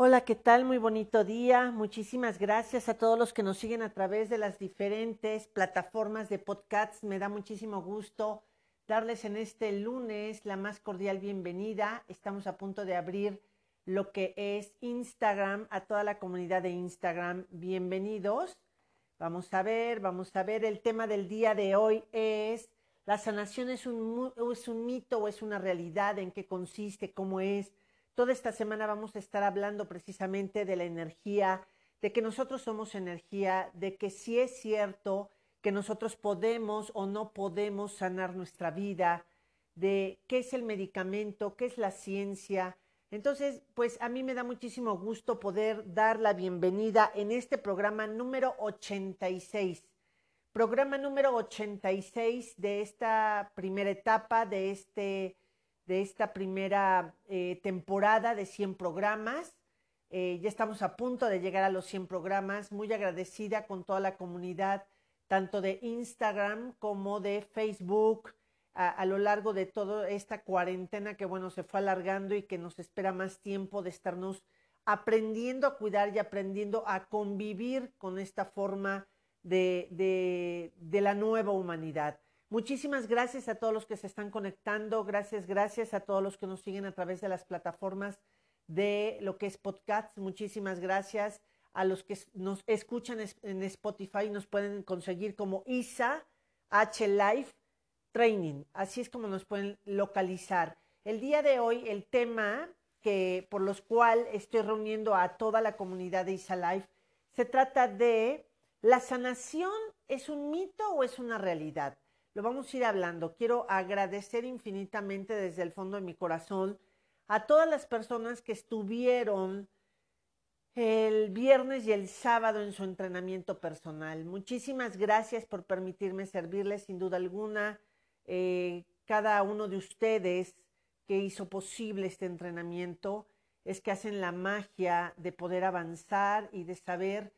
Hola, ¿qué tal? Muy bonito día. Muchísimas gracias a todos los que nos siguen a través de las diferentes plataformas de podcasts. Me da muchísimo gusto darles en este lunes la más cordial bienvenida. Estamos a punto de abrir lo que es Instagram, a toda la comunidad de Instagram. Bienvenidos. Vamos a ver, vamos a ver. El tema del día de hoy es, ¿la sanación es un, es un mito o es una realidad? ¿En qué consiste? ¿Cómo es? Toda esta semana vamos a estar hablando precisamente de la energía, de que nosotros somos energía, de que si es cierto que nosotros podemos o no podemos sanar nuestra vida, de qué es el medicamento, qué es la ciencia. Entonces, pues a mí me da muchísimo gusto poder dar la bienvenida en este programa número 86. Programa número 86 de esta primera etapa, de este de esta primera eh, temporada de 100 programas. Eh, ya estamos a punto de llegar a los 100 programas. Muy agradecida con toda la comunidad, tanto de Instagram como de Facebook, a, lo largo de toda esta cuarentena que, bueno, se fue alargando y que nos espera más tiempo de estarnos aprendiendo a cuidar y aprendiendo a convivir con esta forma de, de la nueva humanidad. Muchísimas gracias a todos los que se están conectando. Gracias, gracias a todos los que nos siguen a través de las plataformas de lo que es podcast. Muchísimas gracias a los que nos escuchan en Spotify. Nos pueden conseguir como ISA H Life Training. Así es como nos pueden localizar. El día de hoy, el tema que por los cual estoy reuniendo a toda la comunidad de ISA Life se trata de ¿la sanación es un mito o es una realidad? Lo vamos a ir hablando. Quiero agradecer infinitamente desde el fondo de mi corazón a todas las personas que estuvieron el viernes y el sábado en su entrenamiento personal. Muchísimas gracias por permitirme servirles, sin duda alguna. Eh, cada uno de ustedes que hizo posible este entrenamiento es que hacen la magia de poder avanzar y de saber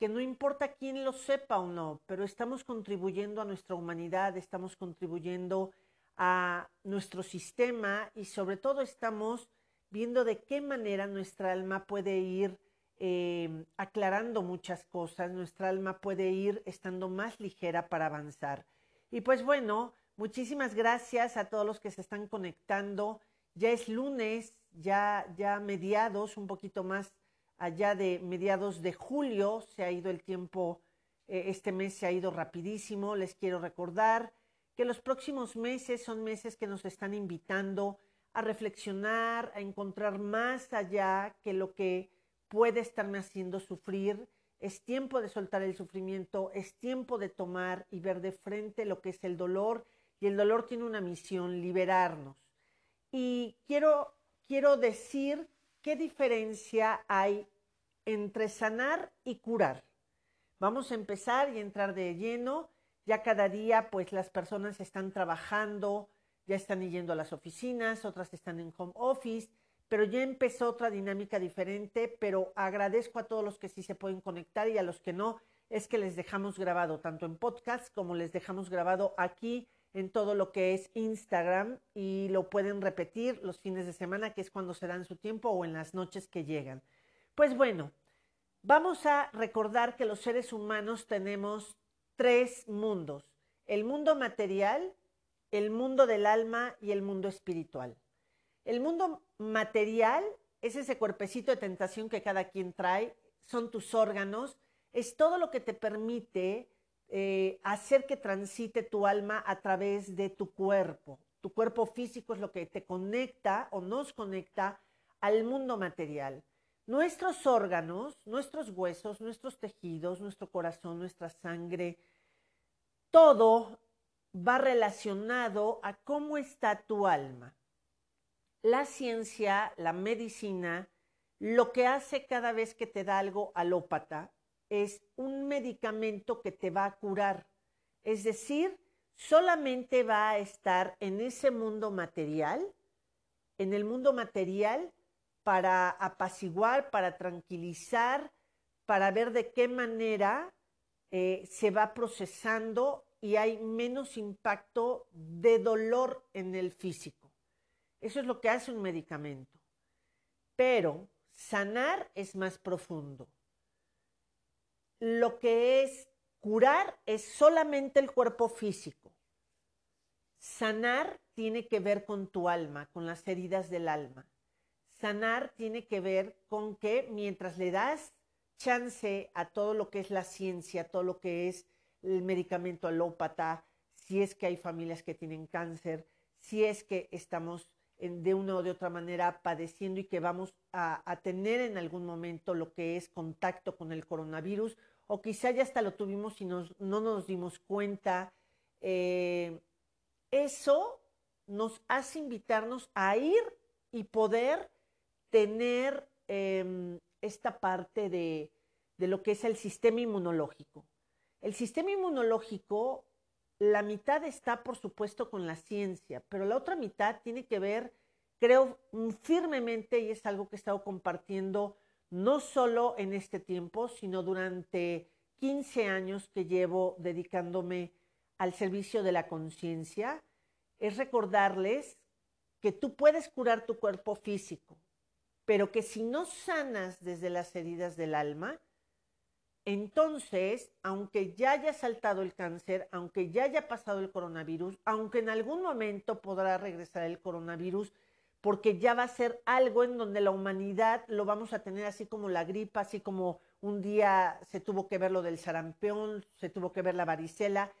que no importa quién lo sepa o no, pero estamos contribuyendo a nuestra humanidad, estamos contribuyendo a nuestro sistema y sobre todo estamos viendo de qué manera nuestra alma puede ir eh, aclarando muchas cosas, nuestra alma puede ir estando más ligera para avanzar. Y pues bueno, muchísimas gracias a todos los que se están conectando. Ya es lunes, ya, ya mediados, un poquito más allá de mediados de julio, se ha ido el tiempo, eh, este mes se ha ido rapidísimo, les quiero recordar que los próximos meses son meses que nos están invitando a reflexionar, a encontrar más allá que lo que puede estarme haciendo sufrir. Es tiempo de soltar el sufrimiento, es tiempo de tomar y ver de frente lo que es el dolor y el dolor tiene una misión, liberarnos. Y quiero, quiero decir ¿qué diferencia hay entre sanar y curar? Vamos a empezar y entrar de lleno. Ya cada día, pues las personas están trabajando, ya están yendo a las oficinas, otras están en home office, pero ya empezó otra dinámica diferente, pero agradezco a todos los que sí se pueden conectar y a los que no, es que les dejamos grabado tanto en podcast como les dejamos grabado aquí en todo lo que es Instagram y lo pueden repetir los fines de semana, que es cuando se dan su tiempo, o en las noches que llegan. Pues bueno, vamos a recordar que los seres humanos tenemos tres mundos, el mundo material, el mundo del alma y el mundo espiritual. El mundo material es ese cuerpecito de tentación que cada quien trae, son tus órganos, es todo lo que te permite eh, hacer que transite tu alma a través de tu cuerpo. Tu cuerpo físico es lo que te conecta o nos conecta al mundo material. Nuestros órganos, nuestros huesos, nuestros tejidos, nuestro corazón, nuestra sangre, todo va relacionado a cómo está tu alma. La ciencia, la medicina, lo que hace cada vez que te da algo alópata es un medicamento que te va a curar. Es decir, solamente va a estar en ese mundo material, en el mundo material, para apaciguar, para tranquilizar, para ver de qué manera eh, se va procesando y hay menos impacto de dolor en el físico. Eso es lo que hace un medicamento. Pero Sanar es más profundo. Lo que es curar es solamente el cuerpo físico. Sanar tiene que ver con tu alma, con las heridas del alma. Sanar tiene que ver con que mientras le das chance a todo lo que es la ciencia, todo lo que es el medicamento alópata, si es que hay familias que tienen cáncer, si es que estamos de una o de otra manera padeciendo y que vamos a, tener en algún momento lo que es contacto con el coronavirus, o quizá ya hasta lo tuvimos y no nos dimos cuenta. Eh, eso nos hace invitarnos a ir y poder tener em, esta parte de, de lo que es el sistema inmunológico. El sistema inmunológico la mitad está, por supuesto, con la ciencia, pero la otra mitad tiene que ver, creo firmemente, y es algo que he estado compartiendo no solo en este tiempo, sino durante 15 años que llevo dedicándome al servicio de la conciencia, es recordarles que tú puedes curar tu cuerpo físico, pero que si no sanas desde las heridas del alma, entonces, aunque ya haya saltado el cáncer, aunque ya haya pasado el coronavirus, aunque en algún momento podrá regresar el coronavirus, porque ya va a ser algo en donde la humanidad lo vamos a tener así como la gripa, así como un día se tuvo que ver lo del sarampión, se tuvo que ver la varicela.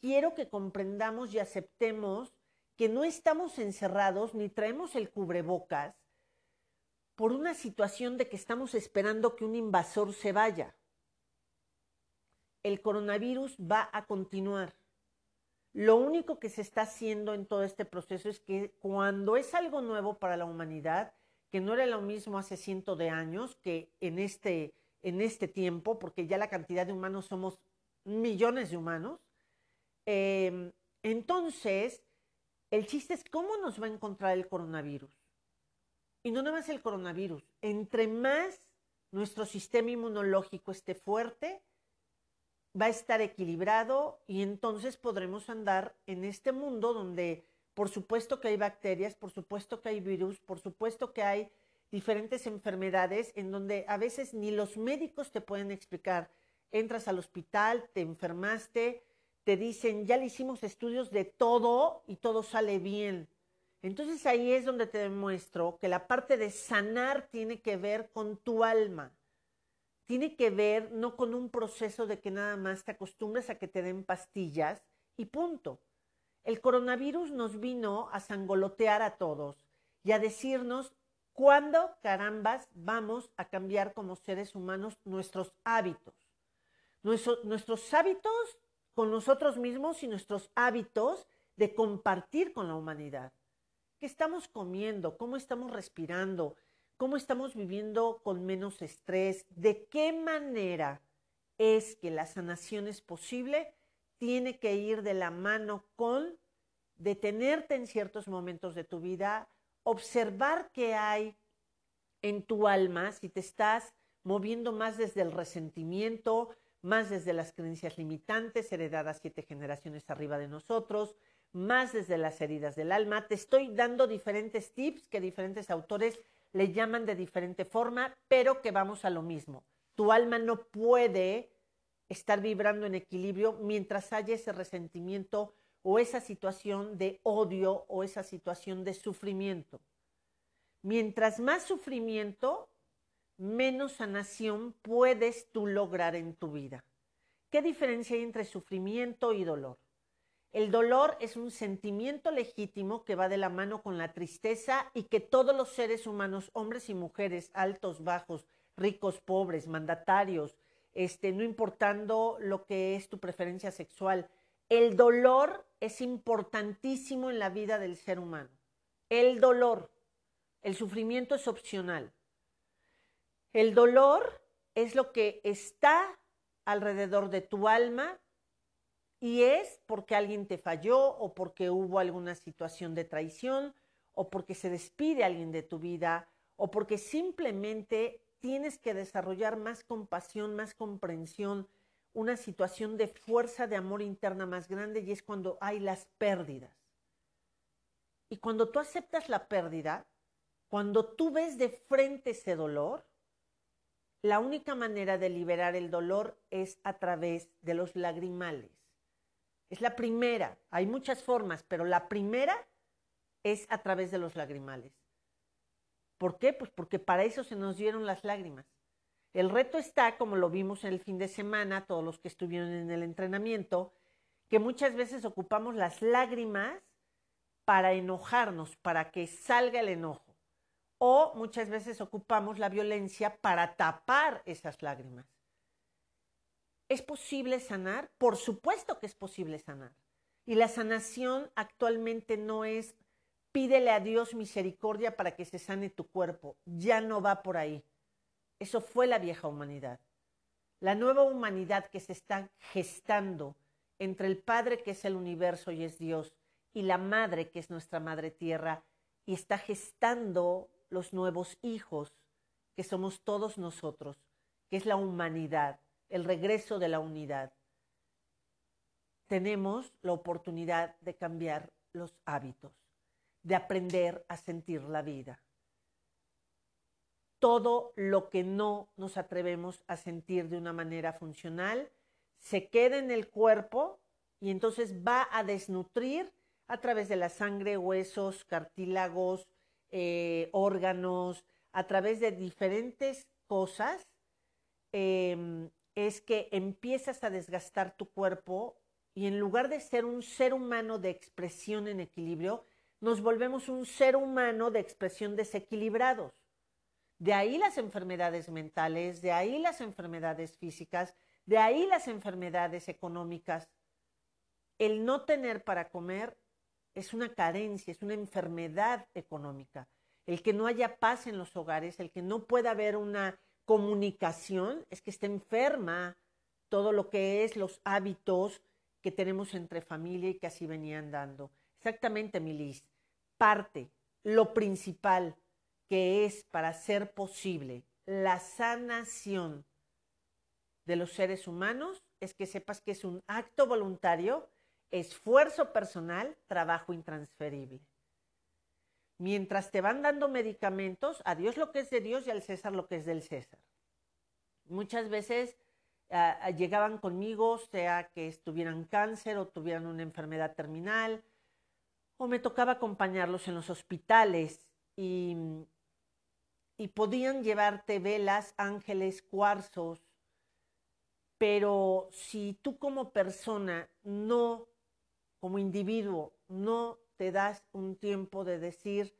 Quiero que comprendamos y aceptemos que no estamos encerrados ni traemos el cubrebocas por una situación de que estamos esperando que un invasor se vaya el coronavirus va a continuar. Lo único que se está haciendo en todo este proceso es que cuando es algo nuevo para la humanidad, que no era lo mismo hace cientos de años que en este, en este tiempo, porque ya la cantidad de humanos somos millones de humanos, em, entonces el chiste es cómo nos va a encontrar el coronavirus. Y no nada más el coronavirus, entre más nuestro sistema inmunológico esté fuerte, va a estar equilibrado y entonces podremos andar en este mundo donde por supuesto que hay bacterias, por supuesto que hay virus, por supuesto que hay diferentes enfermedades en donde a veces ni los médicos te pueden explicar. Entras al hospital, te enfermaste, te dicen, ya le hicimos estudios de todo y todo sale bien. Entonces ahí es donde te demuestro que la parte de sanar tiene que ver con tu alma tiene que ver no con un proceso de que nada más te acostumbres a que te den pastillas y punto. El coronavirus nos vino a sangolotear a todos y a decirnos cuándo carambas vamos a cambiar como seres humanos nuestros hábitos. nuestros hábitos con nosotros mismos y nuestros hábitos de compartir con la humanidad. ¿Qué estamos comiendo? ¿Cómo estamos respirando? cómo estamos viviendo con menos estrés, de qué manera es que la sanación es posible, tiene que ir de la mano con detenerte en ciertos momentos de tu vida, observar qué hay en tu alma, si te estás moviendo más desde el resentimiento, más desde las creencias limitantes heredadas siete generaciones arriba de nosotros, más desde las heridas del alma. Te estoy dando diferentes tips que diferentes autores le llaman de diferente forma, pero que vamos a lo mismo. Tu alma no puede estar vibrando en equilibrio mientras haya ese resentimiento o esa situación de odio o esa situación de sufrimiento. Mientras más sufrimiento, menos sanación puedes tú lograr en tu vida. ¿Qué diferencia hay entre sufrimiento y dolor? El dolor es un sentimiento legítimo que va de la mano con la tristeza y que todos los seres humanos, hombres y mujeres, altos, bajos, ricos, pobres, mandatarios, este, no importando lo que es tu preferencia sexual, el dolor es importantísimo en la vida del ser humano. El dolor, el sufrimiento es opcional. El dolor es lo que está alrededor de tu alma y es porque alguien te falló o porque hubo alguna situación de traición o porque se despide alguien de tu vida o porque simplemente tienes que desarrollar más compasión, más comprensión, una situación de fuerza de amor interna más grande y es cuando hay las pérdidas. Y cuando tú aceptas la pérdida, Cuando tú ves de frente ese dolor, la única manera de liberar el dolor es a través de los lagrimales. Es la primera. Hay muchas formas, pero la primera es a través de los lagrimales. ¿Por qué? Pues porque para eso se nos dieron las lágrimas. El reto está, como lo vimos en el fin de semana, todos los que estuvieron en el entrenamiento, que muchas veces ocupamos las lágrimas para enojarnos, para que salga el enojo. O muchas veces ocupamos la violencia para tapar esas lágrimas. ¿Es posible sanar? Por supuesto que es posible sanar. Y la sanación actualmente no es pídele a Dios misericordia para que se sane tu cuerpo. Ya no va por ahí. Eso fue la vieja humanidad. La nueva humanidad que se está gestando entre el Padre que es el universo y es Dios y la Madre que es nuestra Madre Tierra y está gestando los nuevos hijos que somos todos nosotros, que es la humanidad, el regreso de la unidad. Tenemos la oportunidad de cambiar los hábitos, de aprender a sentir la vida. Todo lo que no nos atrevemos a sentir de una manera funcional se queda en el cuerpo y entonces va a desnutrir a través de la sangre, huesos, cartílagos, eh, órganos, a través de diferentes cosas, em, es que empiezas a desgastar tu cuerpo y en lugar de ser un ser humano de expresión en equilibrio, nos volvemos un ser humano de expresión desequilibrados. De ahí las enfermedades mentales, de ahí las enfermedades físicas, de ahí las enfermedades económicas. El no tener para comer es una carencia, es una enfermedad económica. El que no haya paz en los hogares, el que no pueda haber una comunicación, es que está enferma todo lo que es los hábitos que tenemos entre familia y que así venían dando. Exactamente, Milis. Parte, lo principal que es para ser posible la sanación de los seres humanos es que sepas que es un acto voluntario esfuerzo personal, trabajo intransferible. Mientras te van dando medicamentos, a Dios lo que es de Dios y al César lo que es del César. Muchas veces uh, llegaban conmigo, sea que estuvieran cáncer o tuvieran una enfermedad terminal, o me tocaba acompañarlos en los hospitales y, y podían llevarte velas, ángeles, cuarzos, pero si tú como persona no como individuo no te das un tiempo de decir,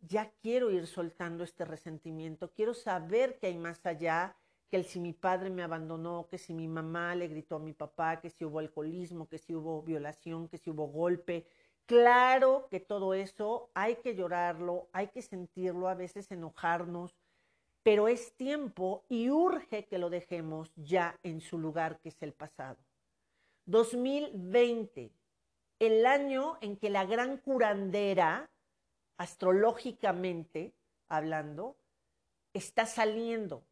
ya quiero ir soltando este resentimiento, quiero saber que hay más allá, que el si mi padre me abandonó, que si mi mamá le gritó a mi papá, que si hubo alcoholismo, que si hubo violación, que si hubo golpe. Claro que todo eso hay que llorarlo, hay que sentirlo, a veces enojarnos, pero es tiempo y urge que lo dejemos ya en su lugar, que es el pasado. 2020 el año en que la gran curandera, astrológicamente hablando, está saliendo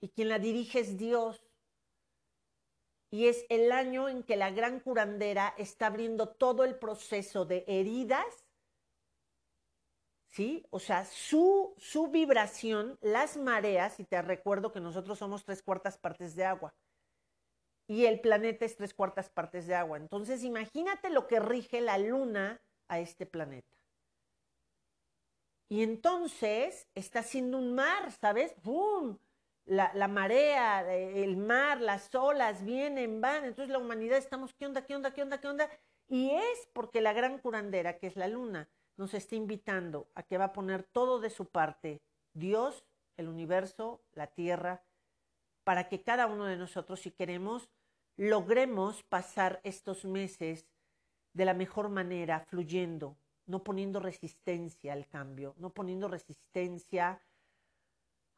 y quien la dirige es Dios. Y es el año en que la gran curandera está abriendo todo el proceso de heridas, ¿sí? O sea, su, su vibración, las mareas, y te recuerdo que nosotros somos tres cuartas partes de agua y el planeta es tres cuartas partes de agua. Entonces, imagínate lo que rige la luna a este planeta. Y entonces está haciendo un mar, ¿sabes? ¡Bum! La, la, marea, el mar, las olas vienen, van. Entonces la humanidad estamos, ¿qué onda, qué onda, qué onda, qué onda? Y es porque la gran curandera, que es la luna, nos está invitando a que va a poner todo de su parte, Dios, el universo, la tierra, para que cada uno de nosotros, si queremos, logremos pasar estos meses de la mejor manera, fluyendo, no poniendo resistencia al cambio, no poniendo resistencia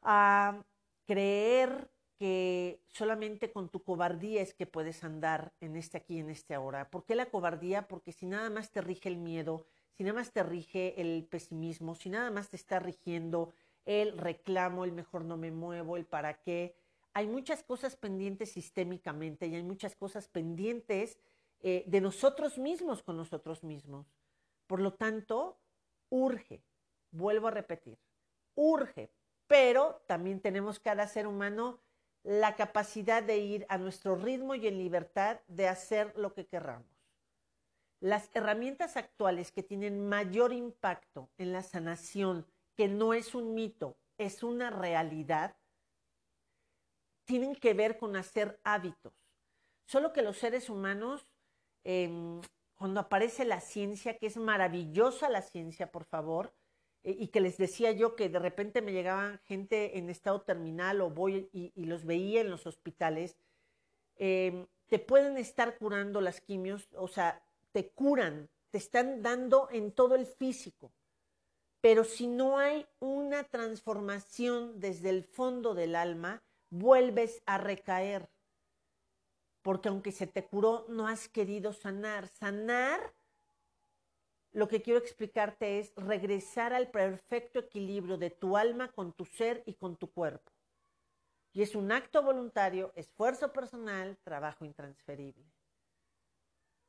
a creer que solamente con tu cobardía es que puedes andar en este aquí, en este ahora. ¿Por qué la cobardía? Porque si nada más te rige el miedo, si nada más te rige el pesimismo, si nada más te está rigiendo el reclamo, el mejor no me muevo, el para qué, hay muchas cosas pendientes sistémicamente y hay muchas cosas pendientes eh, de nosotros mismos con nosotros mismos. Por lo tanto, urge, vuelvo a repetir, urge, pero también tenemos cada ser humano la capacidad de ir a nuestro ritmo y en libertad de hacer lo que querramos. Las herramientas actuales que tienen mayor impacto en la sanación, que no es un mito, es una realidad, tienen que ver con hacer hábitos. Solo que los seres humanos, em, cuando aparece la ciencia, que es maravillosa la ciencia, por favor, eh, y que les decía yo que de repente me llegaban gente en estado terminal o voy y, los veía en los hospitales, em, te pueden estar curando las quimios, o sea, te curan, te están dando en todo el físico. Pero si no hay una transformación desde el fondo del alma, vuelves a recaer. Porque aunque se te curó, no has querido sanar. Sanar lo que quiero explicarte es regresar al perfecto equilibrio de tu alma con tu ser y con tu cuerpo. Y es un acto voluntario, esfuerzo personal, trabajo intransferible.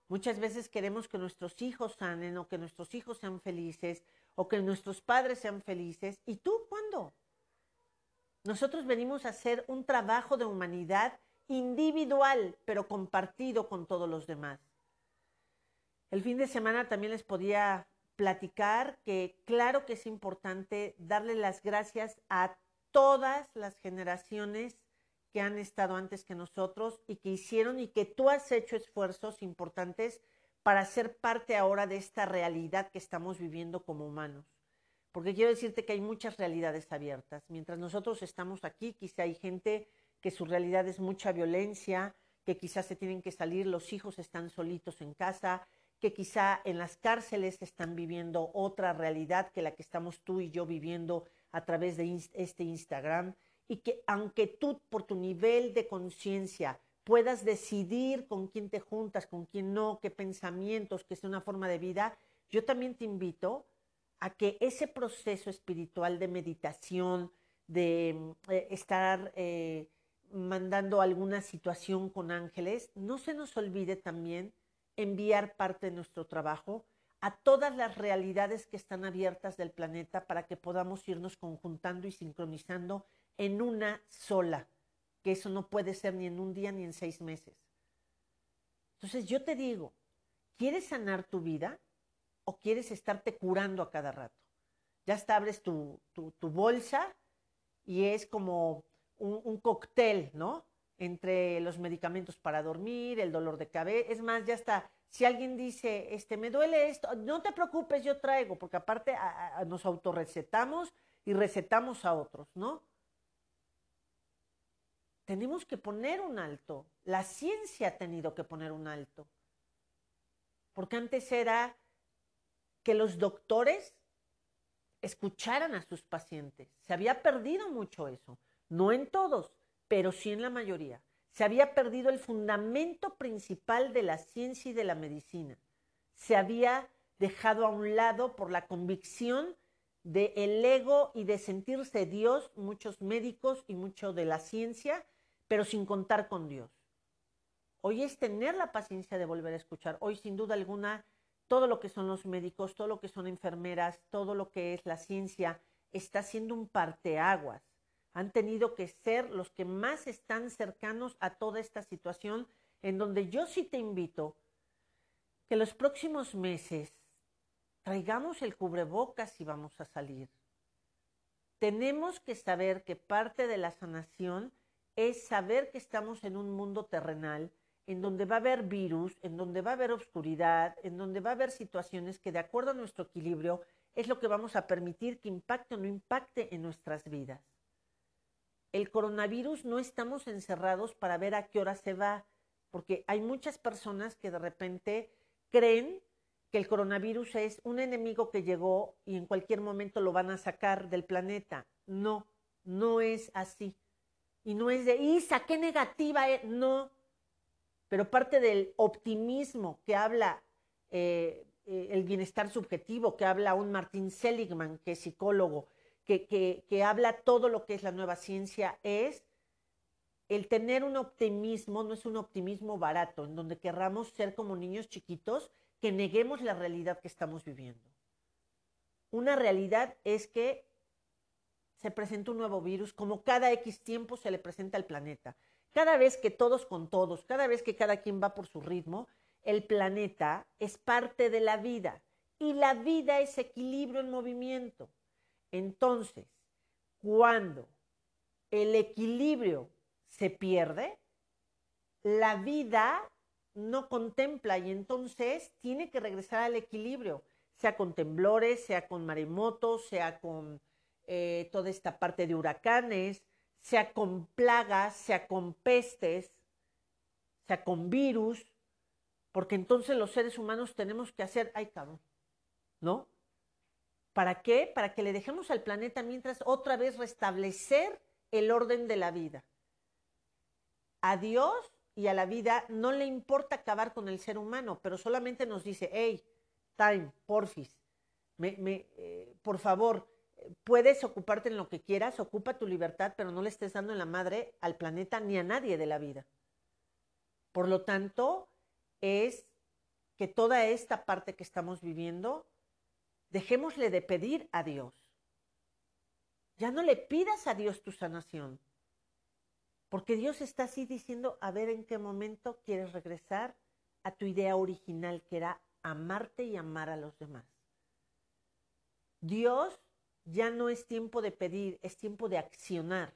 Muchas veces queremos que nuestros hijos sanen o que nuestros hijos sean felices o que nuestros padres sean felices. ¿Y tú cuándo? Nosotros venimos a hacer un trabajo de humanidad individual, pero compartido con todos los demás. El fin de semana también les podía platicar que claro que es importante darle las gracias a todas las generaciones que han estado antes que nosotros y que hicieron y que tú has hecho esfuerzos importantes para ser parte ahora de esta realidad que estamos viviendo como humanos. Porque quiero decirte que hay muchas realidades abiertas. Mientras nosotros estamos aquí, quizá hay gente que su realidad es mucha violencia, que quizás se tienen que salir, los hijos están solitos en casa, que quizá en las cárceles están viviendo otra realidad que la que estamos tú y yo viviendo a través de este Instagram y que aunque tú por tu nivel de conciencia puedas decidir con quién te juntas, con quién no, qué pensamientos, qué es una forma de vida, yo también te invito a que ese proceso espiritual de meditación, de eh, estar eh, mandando alguna situación con ángeles, no se nos olvide también enviar parte de nuestro trabajo a todas las realidades que están abiertas del planeta para que podamos irnos conjuntando y sincronizando en una sola, que eso no puede ser ni en un día ni en seis meses. Entonces yo te digo, ¿quieres sanar tu vida o quieres estarte curando a cada rato? Ya está, abres tu, bolsa y es como un, cóctel, ¿no? entre los medicamentos para dormir, el dolor de cabeza. Es más, ya está. Si alguien dice, este, me duele esto, no te preocupes, yo traigo, porque aparte nos autorrecetamos y recetamos a otros, ¿no? Tenemos que poner un alto. La ciencia ha tenido que poner un alto. Porque antes era que los doctores escucharan a sus pacientes. Se había perdido mucho eso. No en todos, pero sí en la mayoría. Se había perdido el fundamento principal de la ciencia y de la medicina. Se había dejado a un lado por la convicción del el ego y de sentirse Dios, muchos médicos y mucho de la ciencia, pero sin contar con Dios. Hoy es tener la paciencia de volver a escuchar. Hoy, sin duda alguna, todo lo que son los médicos, todo lo que son enfermeras, todo lo que es la ciencia, está siendo un parteaguas han tenido que ser los que más están cercanos a toda esta situación, en donde yo sí te invito que los próximos meses traigamos el cubrebocas y vamos a salir. Tenemos que saber que parte de la sanación es saber que estamos en un mundo terrenal, en donde va a haber virus, en donde va a haber oscuridad, en donde va a haber situaciones que de acuerdo a nuestro equilibrio es lo que vamos a permitir que impacte o no impacte en nuestras vidas el coronavirus no estamos encerrados para ver a qué hora se va, porque hay muchas personas que de repente creen que el coronavirus es un enemigo que llegó y en cualquier momento lo van a sacar del planeta. No, no es así. Y no es de, Isa, qué negativa es. No, pero parte del optimismo que habla eh, eh, el bienestar subjetivo, que habla un Martín Seligman, que es psicólogo, que, habla todo lo que es la nueva ciencia es el tener un optimismo, no es un optimismo barato, en donde querramos ser como niños chiquitos que neguemos la realidad que estamos viviendo. Una realidad es que se presenta un nuevo virus, como cada X tiempo se le presenta al planeta. Cada vez que todos con todos, cada vez que cada quien va por su ritmo, el planeta es parte de la vida y la vida es equilibrio en movimiento. Entonces, cuando el equilibrio se pierde, la vida no contempla y entonces tiene que regresar al equilibrio, sea con temblores, sea con maremotos, sea con eh, toda esta parte de huracanes, sea con plagas, sea con pestes, sea con virus, porque entonces los seres humanos tenemos que hacer, ay cabrón, ¿no? ¿Para qué? Para que le dejemos al planeta mientras otra vez restablecer el orden de la vida. A Dios y a la vida no le importa acabar con el ser humano, pero solamente nos dice, hey, time, porfis, me, me, eh, por favor, puedes ocuparte en lo que quieras, ocupa tu libertad, pero no le estés dando en la madre al planeta ni a nadie de la vida. Por lo tanto, es que toda esta parte que estamos viviendo, dejémosle de pedir a Dios. Ya no le pidas a Dios tu sanación, porque Dios está así diciendo, a ver en qué momento quieres regresar a tu idea original, que era amarte y amar a los demás. Dios ya no es tiempo de pedir, es tiempo de accionar.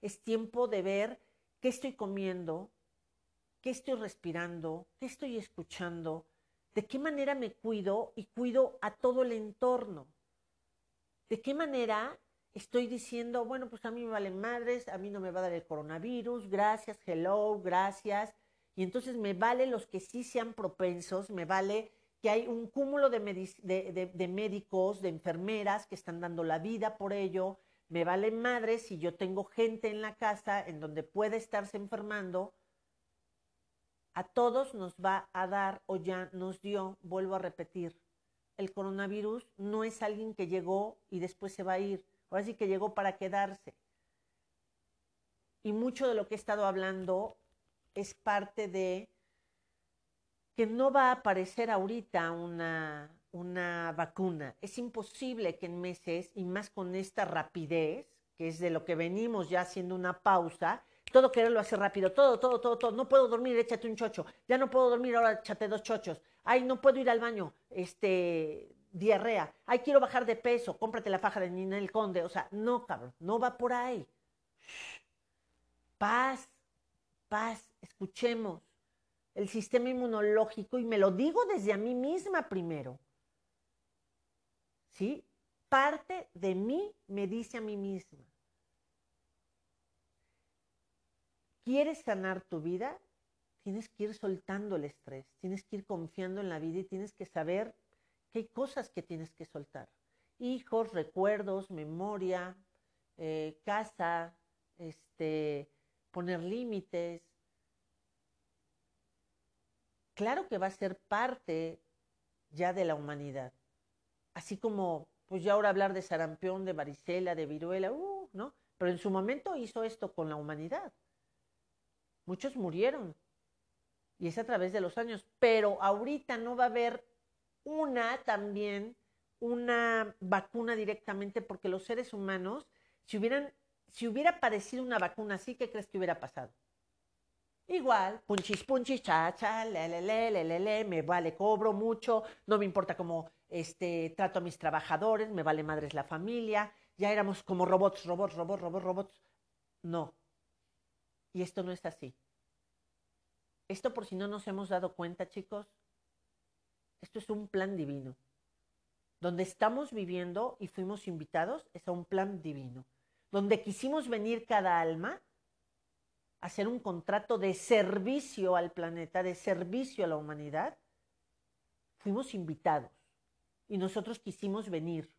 Es tiempo de ver qué estoy comiendo, qué estoy respirando, qué estoy escuchando, de qué manera me cuido y cuido a todo el entorno. De qué manera estoy diciendo, bueno, pues a mí me valen madres, a mí no me va a dar el coronavirus, gracias, hello, gracias. Y entonces me vale los que sí sean propensos, me vale que hay un cúmulo de, médicos, de enfermeras que están dando la vida por ello. Me vale madre si yo tengo gente en la casa en donde puede estarse enfermando. A todos nos va a dar o ya nos dio, vuelvo a repetir, el coronavirus no es alguien que llegó y después se va a ir. Ahora sí que llegó para quedarse. Y mucho de lo que he estado hablando es parte de que no va a aparecer ahorita una, una vacuna. Es imposible que en meses, y más con esta rapidez, que es de lo que venimos ya haciendo una pausa, todo quererlo hacer rápido, todo, todo, todo, todo. No puedo dormir, échate un chocho. Ya no puedo dormir, ahora échate dos chochos. Ay, no puedo ir al baño, este, diarrea. Ay, quiero bajar de peso, cómprate la faja de Ninel Conde. O sea, no, cabrón, no va por ahí. Paz, paz, escuchemos el sistema inmunológico y me lo digo desde a mí misma primero. ¿Sí? Parte de mí me dice a mí misma. ¿Quieres sanar tu vida? Tienes que ir soltando el estrés, tienes que ir confiando en la vida y tienes que saber que hay cosas que tienes que soltar. Hijos, recuerdos, memoria, eh, casa, este, poner límites, claro que va a ser parte ya de la humanidad. Así como, pues ya ahora hablar de sarampión, de varicela, de viruela, uh, ¿no? Pero en su momento hizo esto con la humanidad. Muchos murieron. Y es a través de los años. Pero ahorita no va a haber una también, una vacuna directamente, porque los seres humanos, si hubieran, si hubiera aparecido una vacuna así, ¿qué crees que hubiera pasado? Igual, punchis, punchis, cha, cha, le, le, le, le, le, me vale, cobro mucho, no me importa cómo este, trato a mis trabajadores, me vale madres la familia, ya éramos como robots, robots, robots, robots, robots. No. Y esto no es así. Esto por si no nos hemos dado cuenta, chicos, esto es un plan divino. Donde estamos viviendo y fuimos invitados es a un plan divino. Donde quisimos venir cada alma hacer un contrato de servicio al planeta, de servicio a la humanidad, fuimos invitados y nosotros quisimos venir.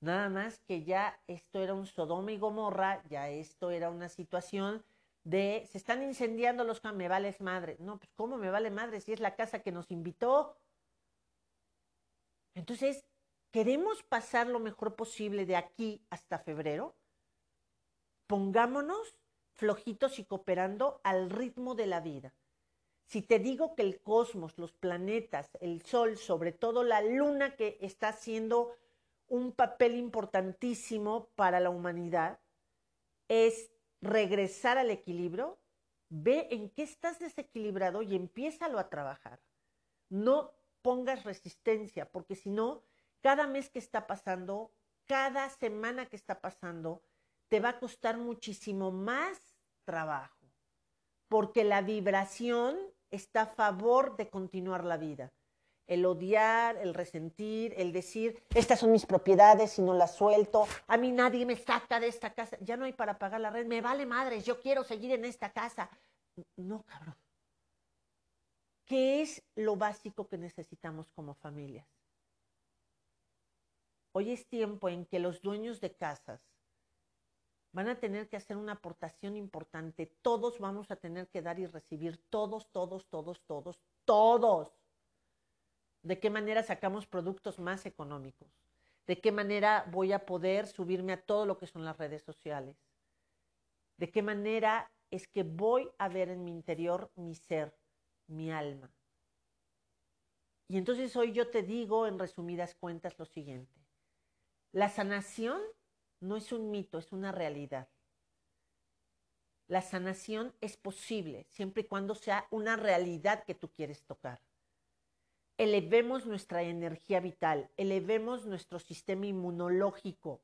Nada más que ya esto era un Sodoma y Gomorra, ya esto era una situación de se están incendiando los me vales madre. No, pues ¿cómo me vale madre si es la casa que nos invitó? Entonces, ¿queremos pasar lo mejor posible de aquí hasta febrero? Pongámonos flojitos y cooperando al ritmo de la vida. Si te digo que el cosmos, los planetas, el sol, sobre todo la luna que está haciendo un papel importantísimo para la humanidad es regresar al equilibrio, ve en qué estás desequilibrado y empiézalo a trabajar. No pongas resistencia, porque si no, cada mes que está pasando, cada semana que está pasando, te va a costar muchísimo más trabajo, porque la vibración está a favor de continuar la vida. El odiar, el resentir, el decir, estas son mis propiedades y no las suelto, a mí nadie me saca de esta casa, ya no hay para pagar la red, me vale madres, yo quiero seguir en esta casa. No, cabrón. ¿Qué es lo básico que necesitamos como familias? Hoy es tiempo en que los dueños de casas van a tener que hacer una aportación importante. Todos vamos a tener que dar y recibir, todos, todos, todos, todos, todos. ¿De qué manera sacamos productos más económicos? ¿De qué manera voy a poder subirme a todo lo que son las redes sociales? ¿De qué manera es que voy a ver en mi interior mi ser, mi alma? Y entonces hoy yo te digo en resumidas cuentas lo siguiente. La sanación no es un mito, es una realidad. La sanación es posible siempre y cuando sea una realidad que tú quieres tocar. Elevemos nuestra energía vital, elevemos nuestro sistema inmunológico.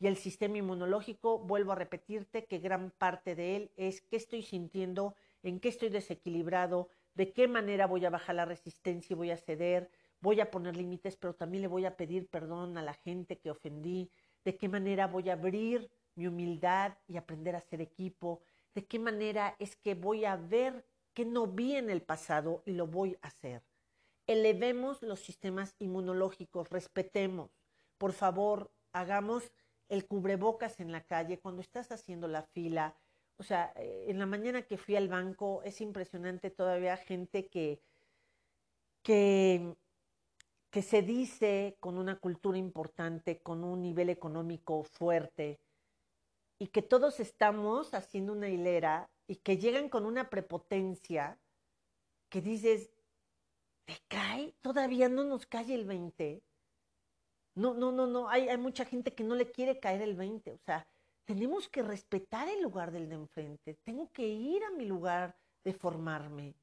Y el sistema inmunológico, vuelvo a repetirte que gran parte de él es qué estoy sintiendo, en qué estoy desequilibrado, de qué manera voy a bajar la resistencia y voy a ceder, voy a poner límites, pero también le voy a pedir perdón a la gente que ofendí, de qué manera voy a abrir mi humildad y aprender a ser equipo, de qué manera es que voy a ver que no vi en el pasado y lo voy a hacer. Elevemos los sistemas inmunológicos, respetemos. Por favor, hagamos el cubrebocas en la calle cuando estás haciendo la fila. O sea, eh, en la mañana que fui al banco es impresionante todavía gente que, que que se dice con una cultura importante, con un nivel económico fuerte, y que todos estamos haciendo una hilera y que llegan con una prepotencia que dices, ¿te cae? Todavía no nos cae el 20. No, no, no, no, hay, hay mucha gente que no le quiere caer el 20. O sea, tenemos que respetar el lugar del de enfrente. Tengo que ir a mi lugar de formarme.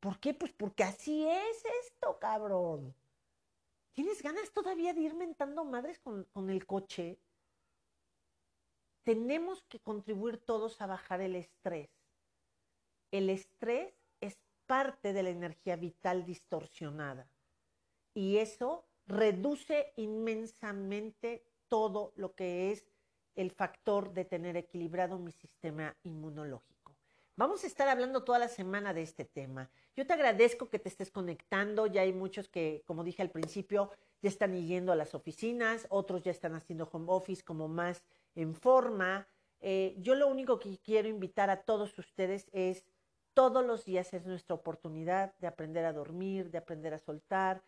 ¿Por qué? Pues porque así es esto, cabrón. ¿Tienes ganas todavía de ir mentando madres con, con el coche? Tenemos que contribuir todos a bajar el estrés. El estrés es parte de la energía vital distorsionada y eso reduce inmensamente todo lo que es el factor de tener equilibrado mi sistema inmunológico. Vamos a estar hablando toda la semana de este tema. Yo te agradezco que te estés conectando. Ya hay muchos que, como dije al principio, ya están yendo a las oficinas, otros ya están haciendo home office como más en forma. Eh, yo lo único que quiero invitar a todos ustedes es, todos los días es nuestra oportunidad de aprender a dormir, de aprender a soltar.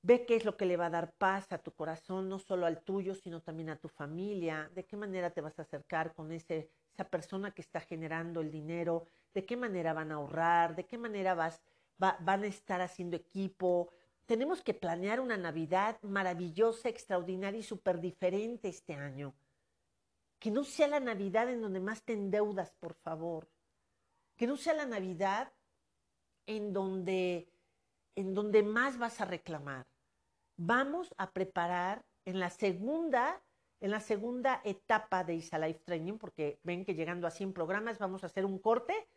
Ve qué es lo que le va a dar paz a tu corazón, no solo al tuyo, sino también a tu familia. De qué manera te vas a acercar con ese, esa persona que está generando el dinero, de qué manera van a ahorrar, de qué manera vas, van a estar haciendo equipo. Tenemos que planear una Navidad maravillosa, extraordinaria y súper diferente este año. Que no sea la Navidad en donde más te endeudas, por favor. Que no sea la Navidad en donde, en donde más vas a reclamar. Vamos a preparar en la segunda en la segunda etapa de ISA Life Training, porque ven que llegando a 100 programas vamos a hacer un corte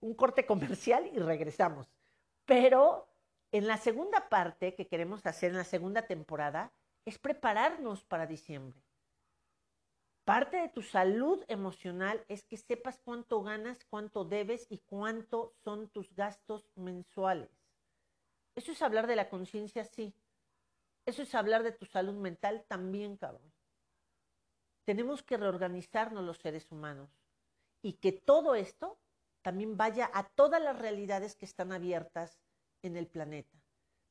un corte comercial y regresamos. Pero en la segunda parte que queremos hacer, en la segunda temporada, es prepararnos para diciembre. Parte de tu salud emocional es que sepas cuánto ganas, cuánto debes y cuánto son tus gastos mensuales. Eso es hablar de la conciencia, sí. Eso es hablar de tu salud mental también, cabrón. Tenemos que reorganizarnos los seres humanos y que todo esto también vaya a todas las realidades que están abiertas en el planeta,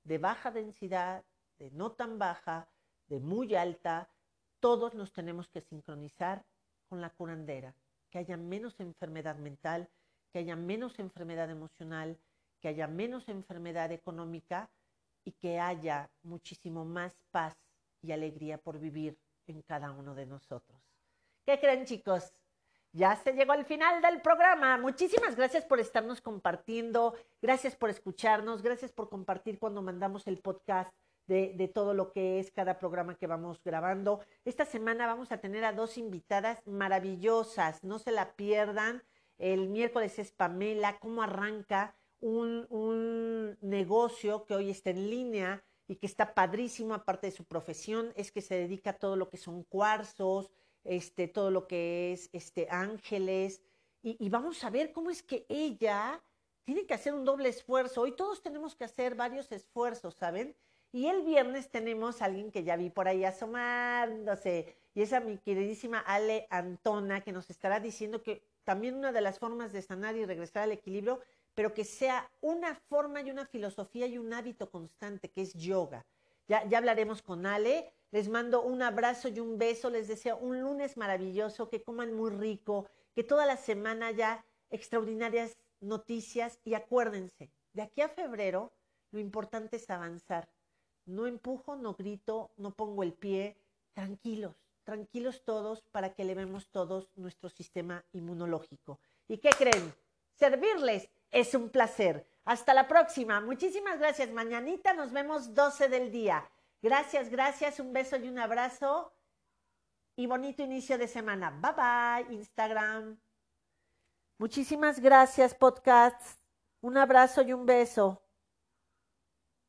de baja densidad, de no tan baja, de muy alta, todos nos tenemos que sincronizar con la curandera, que haya menos enfermedad mental, que haya menos enfermedad emocional, que haya menos enfermedad económica y que haya muchísimo más paz y alegría por vivir en cada uno de nosotros. ¿Qué creen chicos? Ya se llegó al final del programa. Muchísimas gracias por estarnos compartiendo, gracias por escucharnos, gracias por compartir cuando mandamos el podcast de, de, todo lo que es cada programa que vamos grabando. Esta semana vamos a tener a dos invitadas maravillosas, no se la pierdan. El miércoles es Pamela, cómo arranca un, un negocio que hoy está en línea y que está padrísimo, aparte de su profesión, es que se dedica a todo lo que son cuarzos, este, todo lo que es este, ángeles, y, y, vamos a ver cómo es que ella tiene que hacer un doble esfuerzo. Hoy todos tenemos que hacer varios esfuerzos, ¿saben? Y el viernes tenemos a alguien que ya vi por ahí asomándose, y es a mi queridísima Ale Antona, que nos estará diciendo que también una de las formas de sanar y regresar al equilibrio, pero que sea una forma y una filosofía y un hábito constante, que es yoga. Ya, ya hablaremos con Ale. Les mando un abrazo y un beso. Les deseo un lunes maravilloso, que coman muy rico, que toda la semana haya extraordinarias noticias. Y acuérdense, de aquí a febrero, lo importante es avanzar. No empujo, no grito, no pongo el pie. Tranquilos, tranquilos todos para que elevemos todos nuestro sistema inmunológico. ¿Y qué creen? Servirles es un placer. Hasta la próxima. Muchísimas gracias. Mañanita nos vemos 12 del día. Gracias, gracias. Un beso y un abrazo. Y bonito inicio de semana. Bye bye, Instagram. Muchísimas gracias, podcast. Un abrazo y un beso.